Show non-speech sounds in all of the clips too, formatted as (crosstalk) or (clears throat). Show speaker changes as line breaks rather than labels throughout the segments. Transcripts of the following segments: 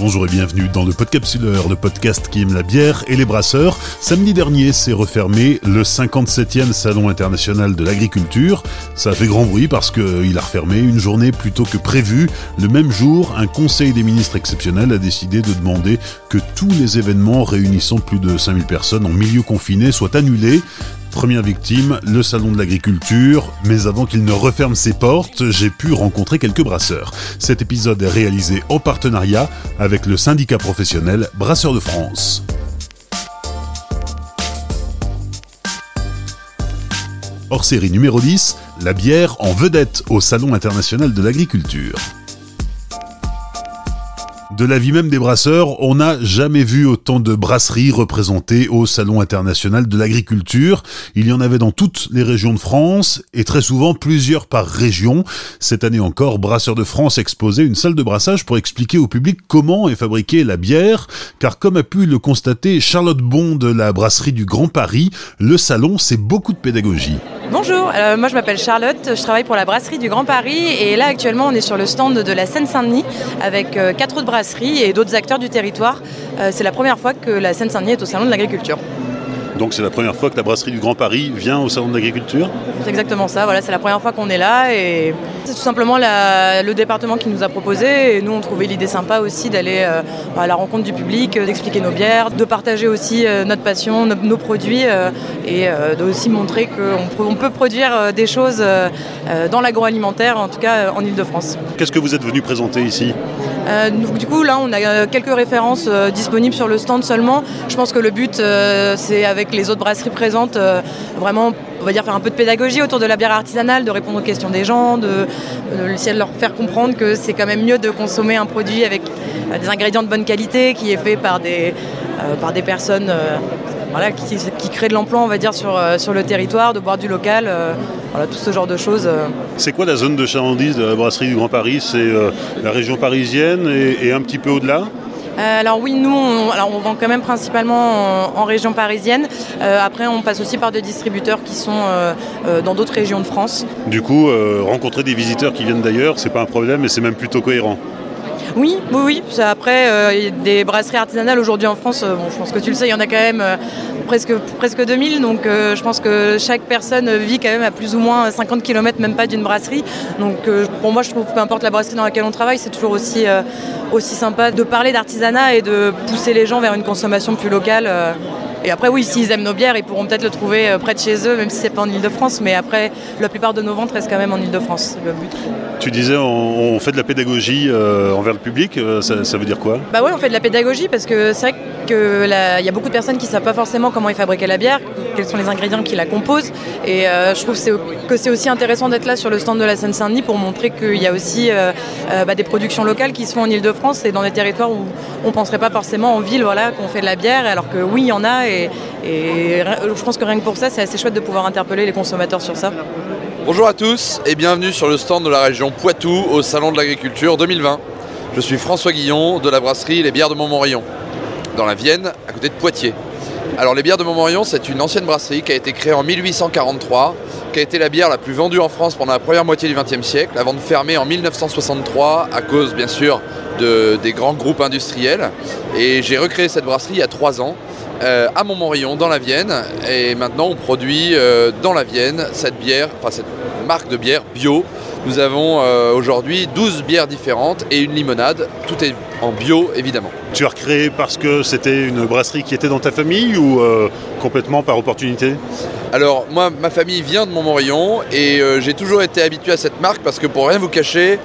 Bonjour et bienvenue dans le Podcapsuleur, le podcast qui aime la bière et les brasseurs. Samedi dernier s'est refermé le 57e Salon international de l'agriculture. Ça a fait grand bruit parce qu'il a refermé une journée plutôt que prévu. Le même jour, un conseil des ministres exceptionnel a décidé de demander que tous les événements réunissant plus de 5000 personnes en milieu confiné soient annulés. Première victime, le salon de l'agriculture, mais avant qu'il ne referme ses portes, j'ai pu rencontrer quelques brasseurs. Cet épisode est réalisé en partenariat avec le syndicat professionnel Brasseurs de France. Hors série numéro 10, la bière en vedette au Salon international de l'agriculture. De l'avis même des brasseurs, on n'a jamais vu autant de brasseries représentées au Salon international de l'agriculture. Il y en avait dans toutes les régions de France et très souvent plusieurs par région. Cette année encore, Brasseurs de France exposait une salle de brassage pour expliquer au public comment est fabriquée la bière, car comme a pu le constater Charlotte Bon de la brasserie du Grand Paris, le salon c'est beaucoup de pédagogie.
Bonjour, euh, moi je m'appelle Charlotte, je travaille pour la brasserie du Grand Paris et là actuellement on est sur le stand de la Seine-Saint-Denis avec euh, quatre autres brasseries et d'autres acteurs du territoire. Euh, c'est la première fois que la Seine-Saint-Denis est au Salon de l'Agriculture.
Donc c'est la première fois que la brasserie du Grand Paris vient au Salon de l'Agriculture?
C'est exactement ça, voilà, c'est la première fois qu'on est là et c'est tout simplement le département qui nous a proposé et nous on trouvait l'idée sympa aussi d'aller euh, à la rencontre du public, euh, d'expliquer nos bières, de partager aussi euh, notre passion, nos, produits et de aussi montrer qu'on peut produire des choses dans l'agroalimentaire, en tout cas en Ile-de-France.
Qu'est-ce que vous êtes venu présenter ici?
Du coup, là, on a quelques références disponibles sur le stand seulement. Je pense que le but, c'est avec les autres brasseries présentes, euh, vraiment, va dire, faire un peu de pédagogie autour de la bière artisanale, de répondre aux questions des gens, de, leur faire comprendre que c'est quand même mieux de consommer un produit avec euh, des ingrédients de bonne qualité, qui est fait par des, euh, personnes qui, créent de l'emploi, on va dire, sur, sur le territoire, de boire du local. Voilà, tout ce genre de choses.
C'est quoi la zone de chalandise de la brasserie du Grand Paris? C'est la région parisienne et un petit peu au-delà?
Euh, alors oui, nous, on, alors on vend quand même principalement en, région parisienne. Euh, après, on passe aussi par des distributeurs qui sont euh, dans d'autres régions de France.
Du coup, rencontrer des visiteurs qui viennent d'ailleurs, c'est pas un problème et c'est même plutôt cohérent.
Oui, oui, oui. Après, des brasseries artisanales aujourd'hui en France, bon, je pense que tu le sais, il y en a quand même presque, presque 2000. Donc je pense que chaque personne vit quand même à plus ou moins 50 km, même pas d'une brasserie. Donc pour moi, je trouve peu importe la brasserie dans laquelle on travaille, c'est toujours aussi sympa de parler d'artisanat et de pousser les gens vers une consommation plus locale. Et après, oui, s'ils aiment nos bières, ils pourront peut-être le trouver euh, près de chez eux, même si c'est pas en Ile-de-France. Mais après, la plupart de nos ventes restent quand même en Ile-de-France. Le but.
Tu disais, on, fait de la pédagogie euh, envers le public. Euh, ça, veut dire quoi?
Bah ouais, on fait de la pédagogie parce que c'est vrai qu'il y a beaucoup de personnes qui ne savent pas forcément comment est fabriquée la bière, quels sont les ingrédients qui la composent. Et je trouve que c'est aussi intéressant d'être là sur le stand de la Seine-Saint-Denis pour montrer qu'il y a aussi bah, des productions locales qui se font en Ile-de-France et dans des territoires où on ne penserait pas forcément en ville voilà, qu'on fait de la bière, alors que oui, il y en a et, je pense que rien que pour ça, c'est assez chouette de pouvoir interpeller les consommateurs sur ça.
Bonjour à tous et bienvenue sur le stand de la région Poitou au Salon de l'Agriculture 2020. Je suis François Guillon de la brasserie Les Bières de Montmorillon, dans la Vienne, à côté de Poitiers. Alors les bières de Montmorillon, c'est une ancienne brasserie qui a été créée en 1843, qui a été la bière la plus vendue en France pendant la première moitié du XXe siècle, avant de fermer en 1963 à cause bien sûr des grands groupes industriels. Et j'ai recréé cette brasserie il y a trois ans euh, à Montmorillon, dans la Vienne. Et maintenant, on produit euh, dans la Vienne cette bière, enfin cette marque de bière bio. Nous avons euh, aujourd'hui 12 bières différentes et une limonade. Tout est en bio, évidemment.
Tu as recréé parce que c'était une brasserie qui était dans ta famille ou complètement par opportunité?
Alors moi, ma famille vient de Montmorillon et j'ai toujours été habitué à cette marque parce que pour rien vous cacher,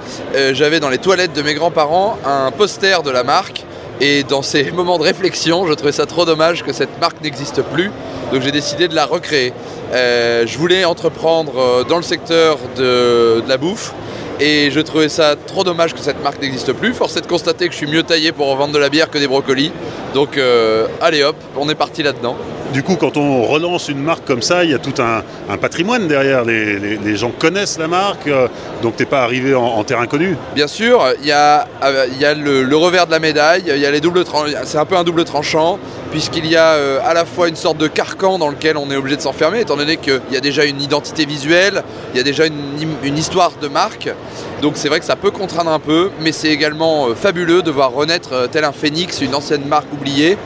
j'avais dans les toilettes de mes grands-parents un poster de la marque et dans ces (laughs) moments de réflexion, je trouvais ça trop dommage que cette marque n'existe plus. Donc j'ai décidé de la recréer. Euh, je voulais entreprendre euh, dans le secteur de, la bouffe. Et je trouvais ça trop dommage que cette marque n'existe plus. Force est de constater que je suis mieux taillé pour vendre de la bière que des brocolis. Donc euh, allez hop, on est parti là-dedans.
Du coup, quand on relance une marque comme ça, il y a tout un, patrimoine derrière. Les, gens connaissent la marque, euh, donc tu n'es pas arrivé en, terrain connu.
Bien sûr, il y a, euh, le, revers de la médaille, il y a les doubles c'est un peu un double tranchant, puisqu'il y a euh, à la fois une sorte de carcan dans lequel on est obligé de s'enfermer, étant donné qu'il y a déjà une identité visuelle, il y a déjà une, histoire de marque. Donc c'est vrai que ça peut contraindre un peu, mais c'est également fabuleux de voir renaître tel un phénix, une ancienne marque oubliée,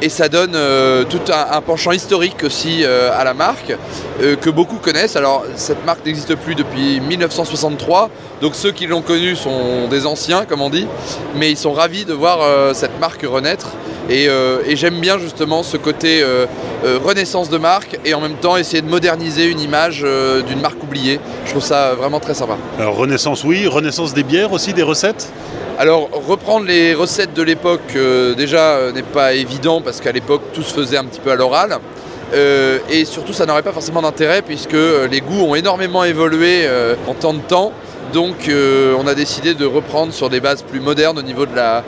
et ça donne euh, tout un, penchant historique aussi euh, à la marque euh, que beaucoup connaissent. Alors cette marque n'existe plus depuis 1963, donc ceux qui l'ont connue sont des anciens comme on dit, mais ils sont ravis de voir cette marque renaître et, j'aime bien justement ce côté renaissance de marque et en même temps essayer de moderniser une image d'une marque oubliée. Je trouve ça vraiment très sympa.
Alors renaissance oui, renaissance des bières aussi, des recettes?
Alors reprendre les recettes de l'époque euh, déjà euh, n'est pas évident parce qu'à l'époque tout se faisait un petit peu à l'oral. Euh, et surtout ça n'aurait pas forcément d'intérêt puisque les goûts ont énormément évolué en temps de temps. Donc on a décidé de reprendre sur des bases plus modernes au niveau de la,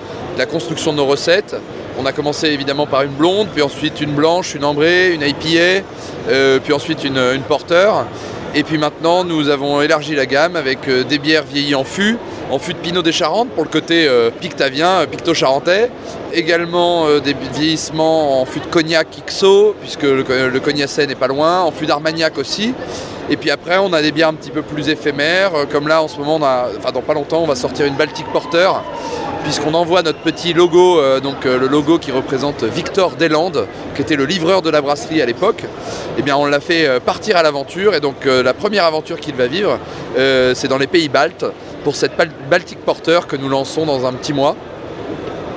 construction de nos recettes. On a commencé évidemment par une blonde, puis ensuite une blanche, une ambrée, une IPA, puis ensuite une, porteur. Et puis maintenant nous avons élargi la gamme avec des bières vieillies en fût, en fût de Pinot des Charentes pour le côté euh, pictavien, euh, picto-charentais. Également euh, des vieillissements en fût de cognac XO, puisque le, le n'est pas loin, en fût d'Armagnac aussi. Et puis après, on a des bières un petit peu plus éphémères, comme là en ce moment, enfin dans pas longtemps, on va sortir une Baltic Porter, puisqu'on envoie notre petit logo, donc le logo qui représente Victor Deslandes, qui était le livreur de la brasserie à l'époque. Eh bien, on l'a fait partir à l'aventure, et donc la première aventure qu'il va vivre, c'est dans les pays baltes pour cette Baltic Porter que nous lançons dans un petit mois.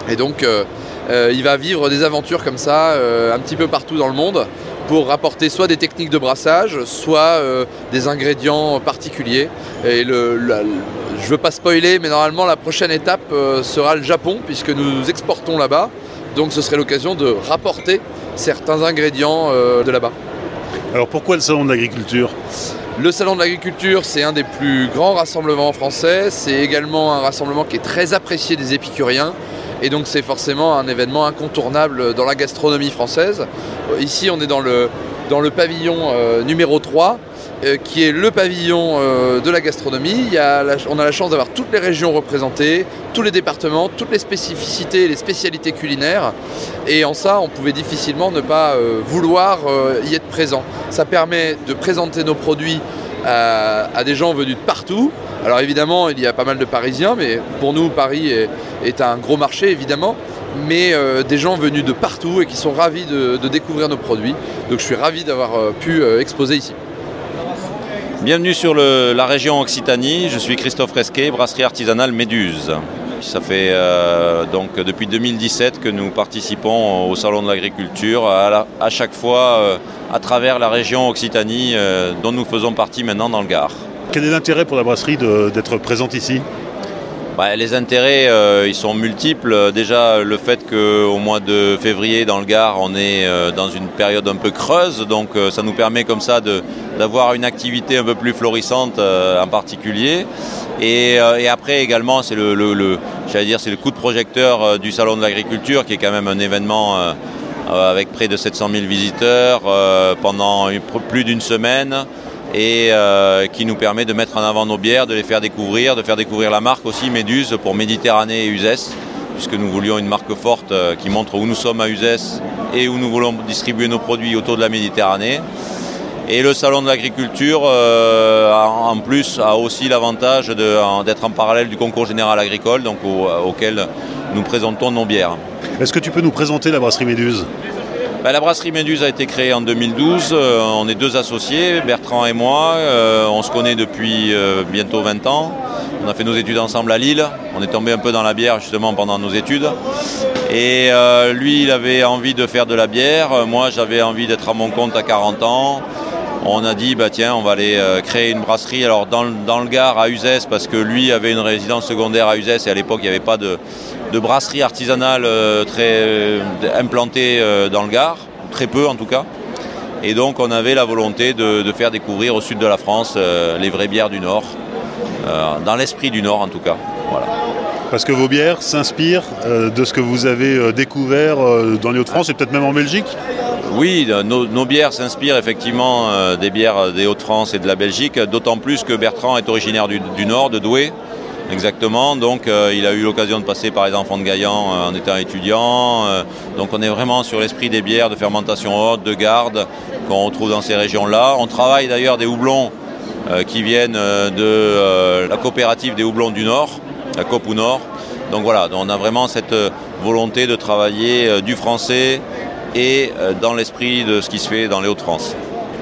Et donc euh, euh, il va vivre des aventures comme ça euh, un petit peu partout dans le monde pour rapporter soit des techniques de brassage, soit des ingrédients particuliers. Et je ne veux pas spoiler, mais normalement la prochaine étape sera le Japon, puisque nous exportons là-bas. Donc ce serait l'occasion de rapporter certains ingrédients de là-bas.
Alors pourquoi le salon de l'agriculture?
Le Salon de l'Agriculture, c'est un des plus grands rassemblements français. C'est également un rassemblement qui est très apprécié des épicuriens. Et donc c'est forcément un événement incontournable dans la gastronomie française. Ici, on est dans le, pavillon euh, numéro 3 euh, qui est le pavillon euh, de la gastronomie. on a la chance d'avoir toutes les régions représentées, tous les départements, toutes les spécificités et les spécialités culinaires. Et en ça, on pouvait difficilement ne pas euh, vouloir y être présent. Ça permet de présenter nos produits à, des gens venus de partout. Alors évidemment, il y a pas mal de Parisiens, mais pour nous, Paris est, un gros marché, évidemment mais des gens venus de partout et qui sont ravis de, découvrir nos produits. Donc je suis ravi d'avoir pu exposer ici.
Bienvenue sur la région Occitanie, je suis Christophe Resquet, brasserie artisanale Méduse. Ça fait euh, donc depuis 2017 que nous participons au Salon de l'Agriculture, à, chaque fois euh, à travers la région Occitanie euh, dont nous faisons partie maintenant dans le Gard.
Quel est l'intérêt pour la brasserie d'être présente ici?
Bah, les intérêts, euh, ils sont multiples. Déjà, le fait qu'au mois de février, dans le Gard, on est euh, dans une période un peu creuse, donc euh, ça nous permet comme ça d'avoir une activité un peu plus florissante en particulier. Et, après également, c'est le, dire, c'est le coup de projecteur du Salon de l'Agriculture, qui est quand même un événement avec près de 700 000 visiteurs pendant plus d'une semaine et euh, qui nous permet de mettre en avant nos bières, de les faire découvrir, de faire découvrir la marque aussi Méduse pour Méditerranée et Uzès, puisque nous voulions une marque forte euh, qui montre où nous sommes à Uzès et où nous voulons distribuer nos produits autour de la Méditerranée. Et le salon de l'agriculture, euh, en plus, a aussi l'avantage d'être en parallèle du concours général agricole, donc auquel nous présentons nos bières.
Est-ce que tu peux nous présenter la brasserie Méduse?
Bah, la brasserie Méduse a été créée en 2012. Euh, on est deux associés, Bertrand et moi. Euh, on se connaît depuis euh, bientôt 20 ans. On a fait nos études ensemble à Lille. On est tombé un peu dans la bière justement pendant nos études. Et lui, il avait envie de faire de la bière. Moi, j'avais envie d'être à mon compte à 40 ans. On a dit, bah tiens, on va aller créer une brasserie. Alors dans, dans le Gard à Uzès, parce que lui avait une résidence secondaire à Uzès et à l'époque, il n'y avait pas de, de brasserie artisanale euh, très euh, implantée euh, dans le Gard, très peu en tout cas. Et donc on avait la volonté de, faire découvrir au sud de la France les vraies bières du Nord, dans l'esprit du Nord en tout cas. Voilà.
Parce que vos bières s'inspirent de ce que vous avez découvert dans les Hauts-de-France et peut-être même en Belgique?
Oui, nos, bières s'inspirent effectivement des bières des Hauts-de-France et de la Belgique, d'autant plus que Bertrand est originaire du, du Nord, de Douai exactement. Donc il a eu l'occasion de passer par les enfants de Gaillan en étant étudiant. donc on est vraiment sur l'esprit des bières de fermentation haute, de garde, qu'on retrouve dans ces régions-là. On travaille d'ailleurs des houblons qui viennent de la coopérative des houblons du Nord, la COPU Nord. Donc voilà, on a vraiment cette volonté de travailler du français et dans l'esprit de ce qui se fait dans les Hauts-de-France.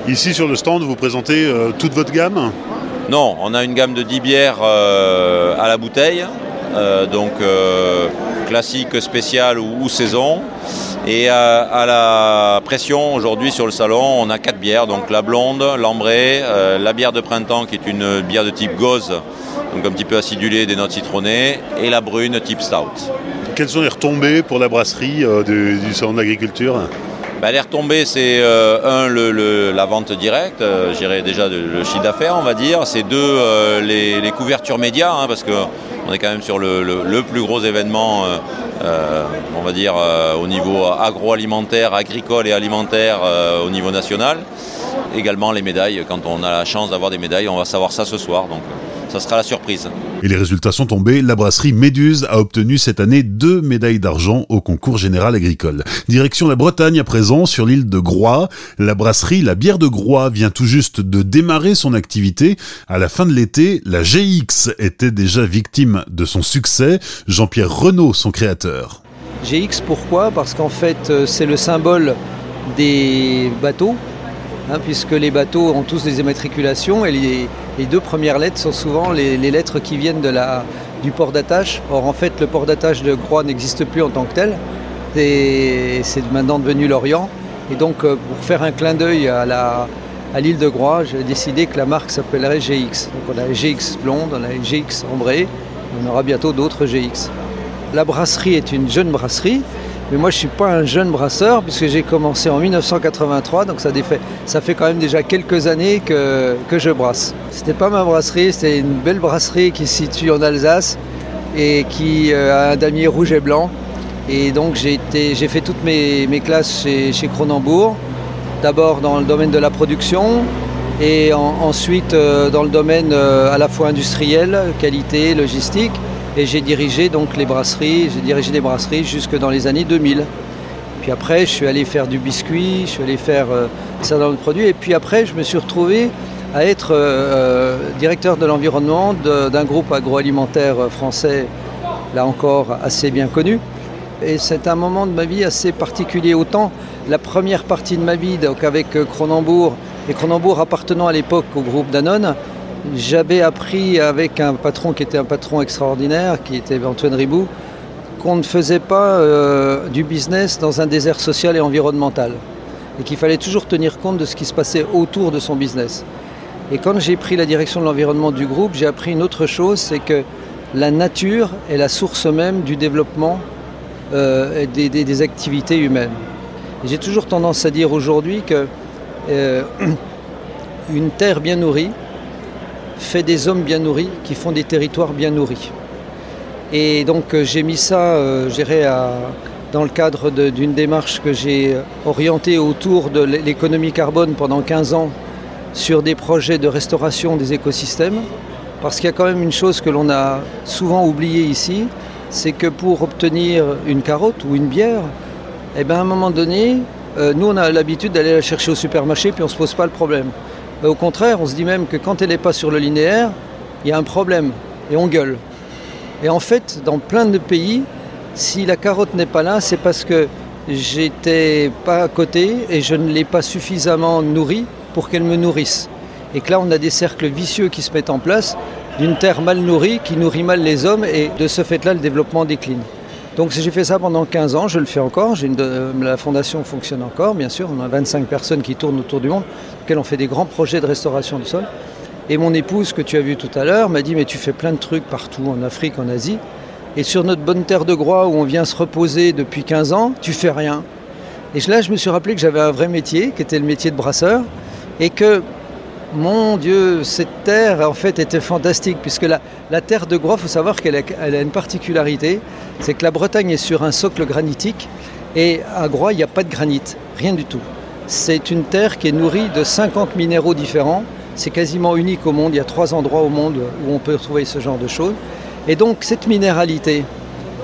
Ici sur le stand, vous présentez euh, toute votre gamme?
Non, on a une gamme de 10 bières euh, à la bouteille, euh, donc classique, spécial ou, saison. Et à, la pression, aujourd'hui sur le salon, on a 4 bières, donc la blonde, l'ambrée, la bière de printemps qui est une bière de type gauze, donc un petit peu acidulée, des notes citronnées, et la brune type stout.
Quelles sont les retombées pour la brasserie du salon de l'agriculture?
Bah, les retombées, c'est euh, un, la vente directe, euh, j'irais déjà le chiffre d'affaires, on va dire. C'est deux, euh, les, couvertures médias, hein, parce qu'on est quand même sur le, plus gros événement, on va dire, au niveau agroalimentaire, agricole et alimentaire au niveau national. Également les médailles, quand on a la chance d'avoir des médailles, on va savoir ça ce soir. Donc ça sera la surprise.
Et les résultats sont tombés. La brasserie Méduse a obtenu cette année deux médailles d'argent au concours général agricole. Direction la Bretagne à présent, sur l'île de Groix. La brasserie La Bière de Groix vient tout juste de démarrer son activité. À la fin de l'été, la GX était déjà victime de son succès. Jean-Pierre Renault, son créateur.
GX pourquoi? Parce qu'en fait, euh, c'est le symbole des bateaux Hein, puisque les bateaux ont tous des immatriculations et les, deux premières lettres sont souvent les, lettres qui viennent du port d'attache. Or en fait le port d'attache de Groix n'existe plus en tant que tel, c'est maintenant devenu l'Orient. Et donc euh, pour faire un clin d'œil à l'île de Groix, j'ai décidé que la marque s'appellerait GX. Donc on a GX blonde, on a GX ambrée, on aura bientôt d'autres GX. La brasserie est une jeune brasserie, mais moi, je ne suis pas un jeune brasseur puisque j'ai commencé en 1983, donc ça, fait, ça fait quand même déjà quelques années que, que je brasse. C'était pas ma brasserie, c'était une belle brasserie qui se situe en Alsace et qui euh, a un damier rouge et blanc. Et donc j'ai fait toutes mes, classes chez, chez Cronenbourg, d'abord dans le domaine de la production et ensuite euh, dans le domaine euh, à la fois industriel, qualité, logistique. Et j'ai dirigé donc les brasseries, j'ai dirigé brasseries jusque dans les années 2000. Puis après, je suis allé faire du biscuit, je suis allé faire ça dans le produit. Et puis après, je me suis retrouvé à être euh, directeur de l'environnement d'un groupe agroalimentaire français, là encore assez bien connu. Et c'est un moment de ma vie assez particulier. Autant la première partie de ma vie, donc avec Cronenbourg, et Cronenbourg appartenant à l'époque au groupe Danone, j'avais appris avec un patron qui était un patron extraordinaire, qui était Antoine Ribou, qu'on ne faisait pas euh, du business dans un désert social et environnemental. Et qu'il fallait toujours tenir compte de ce qui se passait autour de son business. Et quand j'ai pris la direction de l'environnement du groupe, j'ai appris une autre chose, c'est que la nature est la source même du développement euh, des, activités humaines. J'ai toujours tendance à dire aujourd'hui que euh, (clears throat) une terre bien nourrie, fait des hommes bien nourris qui font des territoires bien nourris. Et donc euh, j'ai mis ça, euh, dans le cadre d'une démarche que j'ai orientée autour de l'économie carbone pendant 15 ans sur des projets de restauration des écosystèmes. Parce qu'il y a quand même une chose que l'on a souvent oubliée ici, c'est que pour obtenir une carotte ou une bière, eh bien à un moment donné, euh, nous on a l'habitude d'aller la chercher au supermarché puis on ne se pose pas le problème. Au contraire, on se dit même que quand elle n'est pas sur le linéaire, il y a un problème et on gueule. Et en fait, dans plein de pays, si la carotte n'est pas là, c'est parce que j'étais pas à côté et je ne l'ai pas suffisamment nourrie pour qu'elle me nourrisse. Et que là, on a des cercles vicieux qui se mettent en place d'une terre mal nourrie qui nourrit mal les hommes et de ce fait-là, le développement décline. Donc j'ai fait ça pendant 15 ans, je le fais encore, la fondation fonctionne encore, bien sûr, on a 25 personnes qui tournent autour du monde, auxquelles on fait des grands projets de restauration du sol. Et mon épouse, que tu as vu tout à l'heure, m'a dit mais tu fais plein de trucs partout, en Afrique, en Asie, et sur notre bonne terre de Groix où on vient se reposer depuis 15 ans, tu fais rien. Et là, je me suis rappelé que j'avais un vrai métier, qui était le métier de brasseur, et que mon Dieu, cette terre en fait était fantastique, puisque la, terre de Groix, il faut savoir qu'elle a, une particularité, c'est que la Bretagne est sur un socle granitique, et à Groix, il n'y a pas de granit, rien du tout. C'est une terre qui est nourrie de 50 minéraux différents, c'est quasiment unique au monde, il y a trois endroits au monde où on peut retrouver ce genre de choses. Et donc cette minéralité,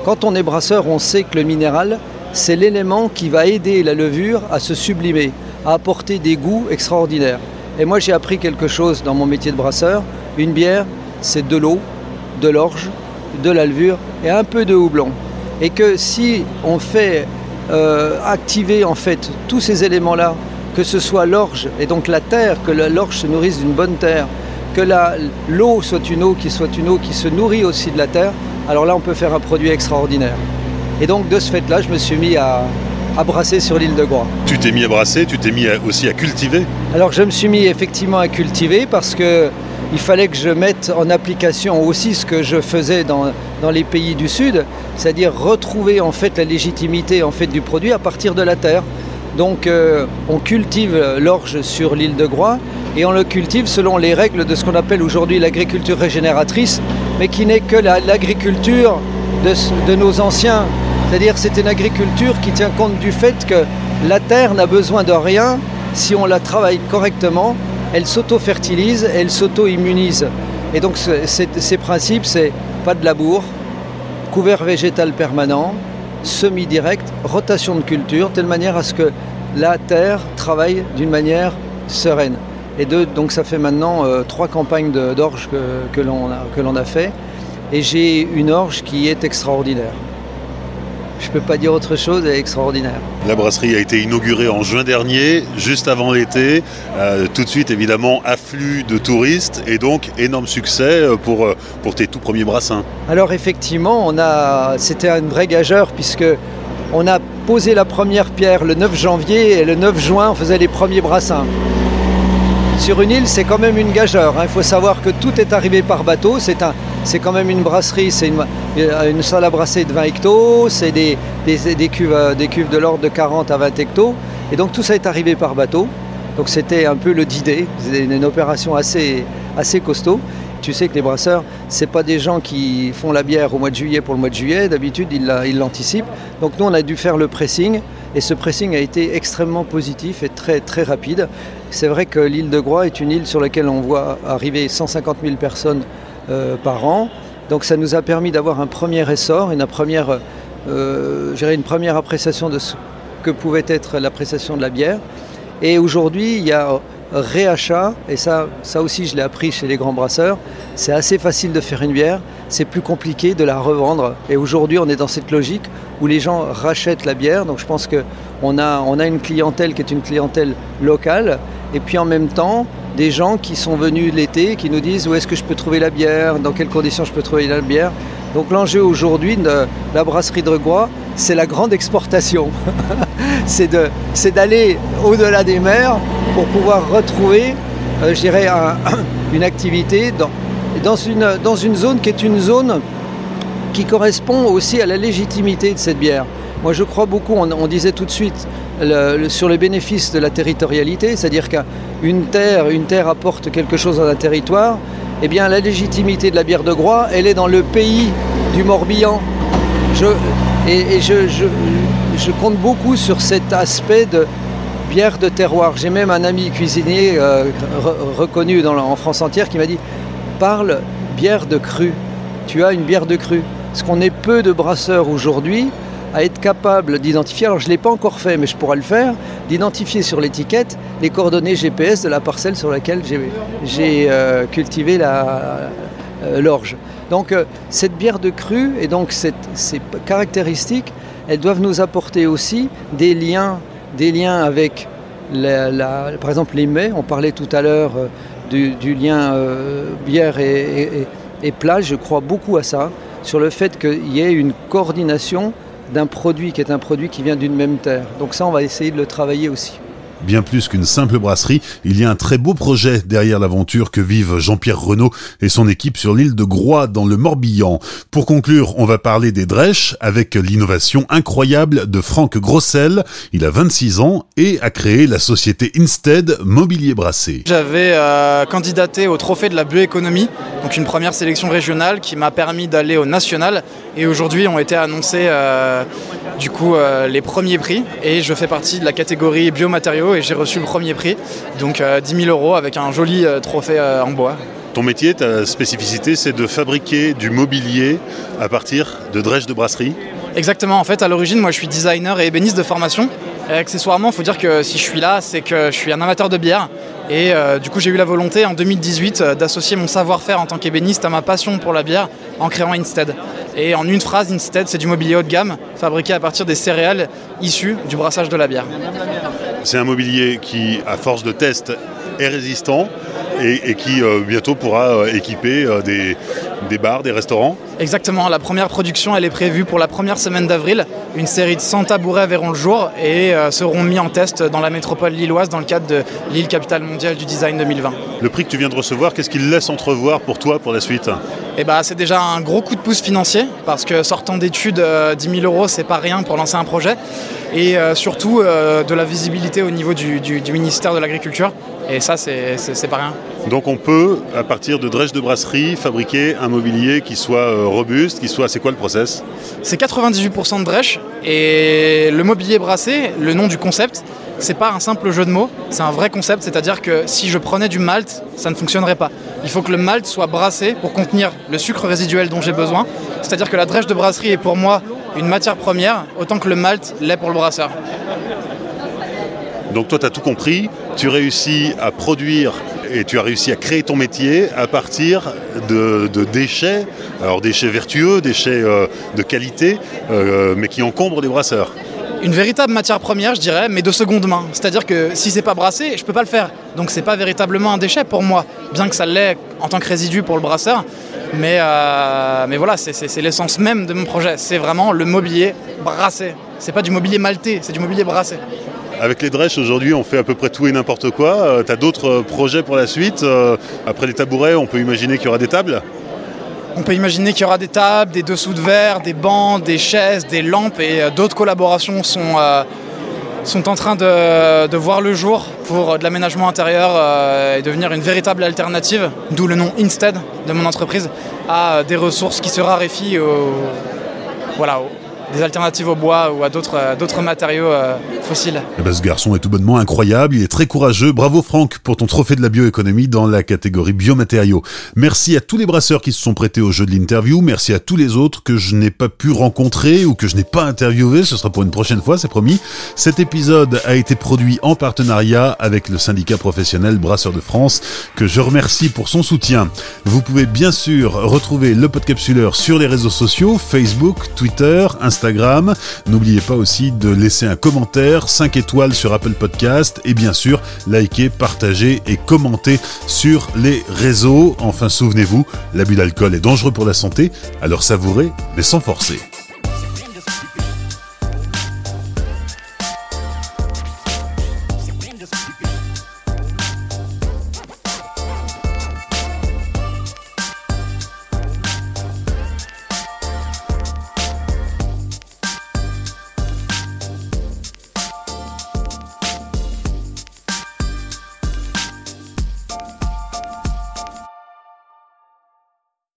quand on est brasseur, on sait que le minéral, c'est l'élément qui va aider la levure à se sublimer, à apporter des goûts extraordinaires. Et moi j'ai appris quelque chose dans mon métier de brasseur. Une bière, c'est de l'eau, de l'orge, de la levure et un peu de houblon. Et que si on fait euh, activer en fait tous ces éléments-là, que ce soit l'orge et donc la terre, que l'orge se nourrisse d'une bonne terre, que l'eau soit une eau qui soit une eau qui se nourrit aussi de la terre, alors là on peut faire un produit extraordinaire. Et donc de ce fait-là, je me suis mis à, à brasser sur l'île de Groix.
Tu t'es mis à brasser, tu t'es mis aussi à cultiver
Alors je me suis mis effectivement à cultiver parce que il fallait que je mette en application aussi ce que je faisais dans, dans les pays du Sud, c'est-à-dire retrouver en fait la légitimité en fait du produit à partir de la terre. Donc euh, on cultive l'orge sur l'île de Groix et on le cultive selon les règles de ce qu'on appelle aujourd'hui l'agriculture régénératrice, mais qui n'est que l'agriculture de, de nos anciens c'est-à-dire c'est une agriculture qui tient compte du fait que la terre n'a besoin de rien si on la travaille correctement. Elle s'auto-fertilise, elle s'auto-immunise. Et donc ces principes, c'est pas de labour, couvert végétal permanent, semi-direct, rotation de culture, telle manière à ce que la terre travaille d'une manière sereine. Et donc ça fait maintenant euh, trois campagnes d'orge que, que l'on a fait. Et j'ai une orge qui est extraordinaire je ne peux pas dire autre chose, elle est extraordinaire.
La brasserie a été inaugurée en juin dernier, juste avant l'été. Euh, tout de suite, évidemment, afflux de touristes et donc énorme succès euh, pour, euh, pour tes tout premiers brassins.
Alors effectivement, on a, c'était un vrai gageur puisque on a posé la première pierre le 9 janvier et le 9 juin, on faisait les premiers brassins. Sur une île, c'est quand même une gageure. Hein. Il faut savoir que tout est arrivé par bateau. C'est un, c'est quand même une brasserie, c'est une, salle à brasser de 20 hectos, c'est des, cuves, euh, des cuves de l'ordre de 40 à 20 hectos. Et donc tout ça est arrivé par bateau. Donc c'était un peu le d c'était une, opération assez, assez costaud. Tu sais que les brasseurs, ce pas des gens qui font la bière au mois de juillet pour le mois de juillet, d'habitude ils l'anticipent. Donc nous on a dû faire le pressing et ce pressing a été extrêmement positif et très, très rapide. C'est vrai que l'île de Groix est une île sur laquelle on voit arriver 150 000 personnes euh, par an. Donc ça nous a permis d'avoir un premier essor, une première, euh, une première appréciation de ce que pouvait être l'appréciation de la bière. Et aujourd'hui, il y a réachat, et ça, ça aussi je l'ai appris chez les grands brasseurs, c'est assez facile de faire une bière, c'est plus compliqué de la revendre. Et aujourd'hui, on est dans cette logique où les gens rachètent la bière. Donc je pense qu'on a, on a une clientèle qui est une clientèle locale. Et puis en même temps, des gens qui sont venus l'été, qui nous disent où est-ce que je peux trouver la bière, dans quelles conditions je peux trouver la bière. Donc l'enjeu aujourd'hui de la brasserie de Regois, c'est la grande exportation. (laughs) c'est d'aller au-delà des mers pour pouvoir retrouver, euh, je dirais, (clears throat) une activité dans, une, dans une zone qui est une zone qui correspond aussi à la légitimité de cette bière. Moi, je crois beaucoup, on, disait tout de suite sur le bénéfice de la territorialité, c'est-à-dire qu'une terre, apporte quelque chose à un territoire. Eh bien, la légitimité de la bière de Groix, elle est dans le pays du Morbihan. Et, je, compte beaucoup sur cet aspect de bière de terroir. J'ai même un ami cuisinier euh, reconnu en France entière qui m'a dit parle bière de cru. Tu as une bière de cru. Parce qu'on est peu de brasseurs aujourd'hui à être capable d'identifier, alors je ne l'ai pas encore fait, mais je pourrais le faire, d'identifier sur l'étiquette les coordonnées GPS de la parcelle sur laquelle j'ai euh, cultivé euh, l'orge. donc euh, cette bière de cru et donc ces caractéristiques, elles doivent nous apporter aussi des liens, des liens avec, par exemple, les mets. On parlait tout à l'heure du, lien bière et, et Je crois beaucoup à ça, sur le fait qu'il y ait une coordination d'un produit qui est un produit qui vient d'une même terre. Donc ça, on va essayer de le travailler aussi.
Bien plus qu'une simple brasserie, il y a un très beau projet derrière l'aventure que vivent Jean-Pierre Renaud et son équipe sur l'île de Groix dans le Morbihan. Pour conclure, on va parler des drèches avec l'innovation incroyable de Franck Grossel. Il a 26 ans et a créé la société Instead Mobilier Brassé.
J'avais euh, candidaté au trophée de la bioéconomie, donc une première sélection régionale qui m'a permis d'aller au national Et aujourd'hui ont été annoncés du coup les premiers prix. Et je fais partie de la catégorie biomatériaux et j'ai reçu le premier prix. Donc 10 000 euros avec un joli trophée en bois.
Ton métier, ta spécificité, c'est de fabriquer du mobilier à partir de drèches de brasserie
Exactement, en fait, à l'origine, moi je suis designer et ébéniste de formation. Et accessoirement, il faut dire que si je suis là, c'est que je suis un amateur de bière. Et euh, du coup, j'ai eu la volonté en 2018 euh, d'associer mon savoir-faire en tant qu'ébéniste à ma passion pour la bière en créant Instead. Et en une phrase, Instead, c'est du mobilier haut de gamme fabriqué à partir des céréales issues du brassage de la bière.
C'est un mobilier qui, à force de tests, est résistant et, qui euh, bientôt pourra euh, équiper euh, des, des bars, des restaurants
Exactement, la première production elle est prévue pour la première semaine d'avril. Une série de 100 tabourets verront le jour et seront mis en test dans la métropole lilloise dans le cadre de l'île capitale mondiale du design 2020.
Le prix que tu viens de recevoir, qu'est-ce qu'il laisse entrevoir pour toi pour la suite?
Eh bah, C'est déjà un gros coup de pouce financier parce que sortant d'études, 10 000 euros c'est pas rien pour lancer un projet et surtout de la visibilité au niveau du, du ministère de l'Agriculture et ça, c'est pas rien.
Donc on peut, à partir de drèches de brasserie, fabriquer un mobilier qui soit euh, robuste, qui soit... C'est quoi le process?
C'est 98% de drèche. Et le mobilier brassé, le nom du concept, c'est pas un simple jeu de mots, c'est un vrai concept, c'est-à-dire que si je prenais du malt, ça ne fonctionnerait pas. Il faut que le malt soit brassé pour contenir le sucre résiduel dont j'ai besoin. C'est-à-dire que la drèche de brasserie est pour moi une matière première, autant que le malt l'est pour le brasseur.
Donc toi, tu as tout compris, tu réussis à produire et tu as réussi à créer ton métier à partir de, déchets, alors déchets vertueux, déchets euh, de qualité, euh, mais qui encombrent des brasseurs.
Une véritable matière première, je dirais, mais de seconde main. C'est-à-dire que si c'est pas brassé, je peux pas le faire. Donc c'est pas véritablement un déchet pour moi, bien que ça l'est en tant que résidu pour le brasseur. Mais, euh, voilà, c'est l'essence même de mon projet. C'est vraiment le mobilier brassé. C'est pas du mobilier maltais, c'est du mobilier brassé.
Avec les drèches, aujourd'hui, on fait à peu près tout et n'importe quoi. Euh, tu as d'autres euh, projets pour la suite euh, Après les tabourets, on peut imaginer qu'il y aura des tables?
On peut imaginer qu'il y aura des tables, des dessous de verre, des bancs, des chaises, des lampes et d'autres collaborations sont, sont en train de, voir le jour pour de l'aménagement intérieur et devenir une véritable alternative, d'où le nom Instead de mon entreprise, à des ressources qui se raréfient voilà, des alternatives au bois ou à d'autres matériaux euh, fossiles.
Ben, ce garçon est tout bonnement incroyable, il est très courageux. Bravo Franck pour ton trophée de la bioéconomie dans la catégorie biomatériaux. Merci à tous les brasseurs qui se sont prêtés au jeu de l'interview. Merci à tous les autres que je n'ai pas pu rencontrer ou que je n'ai pas interviewé. Ce sera pour une prochaine fois, c'est promis. Cet épisode a été produit en partenariat avec le syndicat professionnel Brasseurs de France que je remercie pour son soutien. Vous pouvez bien sûr retrouver le podcapsuleur sur les réseaux sociaux, Facebook, Twitter, Instagram, N'oubliez pas aussi de laisser un commentaire, 5 étoiles sur Apple Podcast et bien sûr, liker, partager et commenter sur les réseaux. Enfin, souvenez-vous, l'abus d'alcool est dangereux pour la santé, alors savourez, mais sans forcer.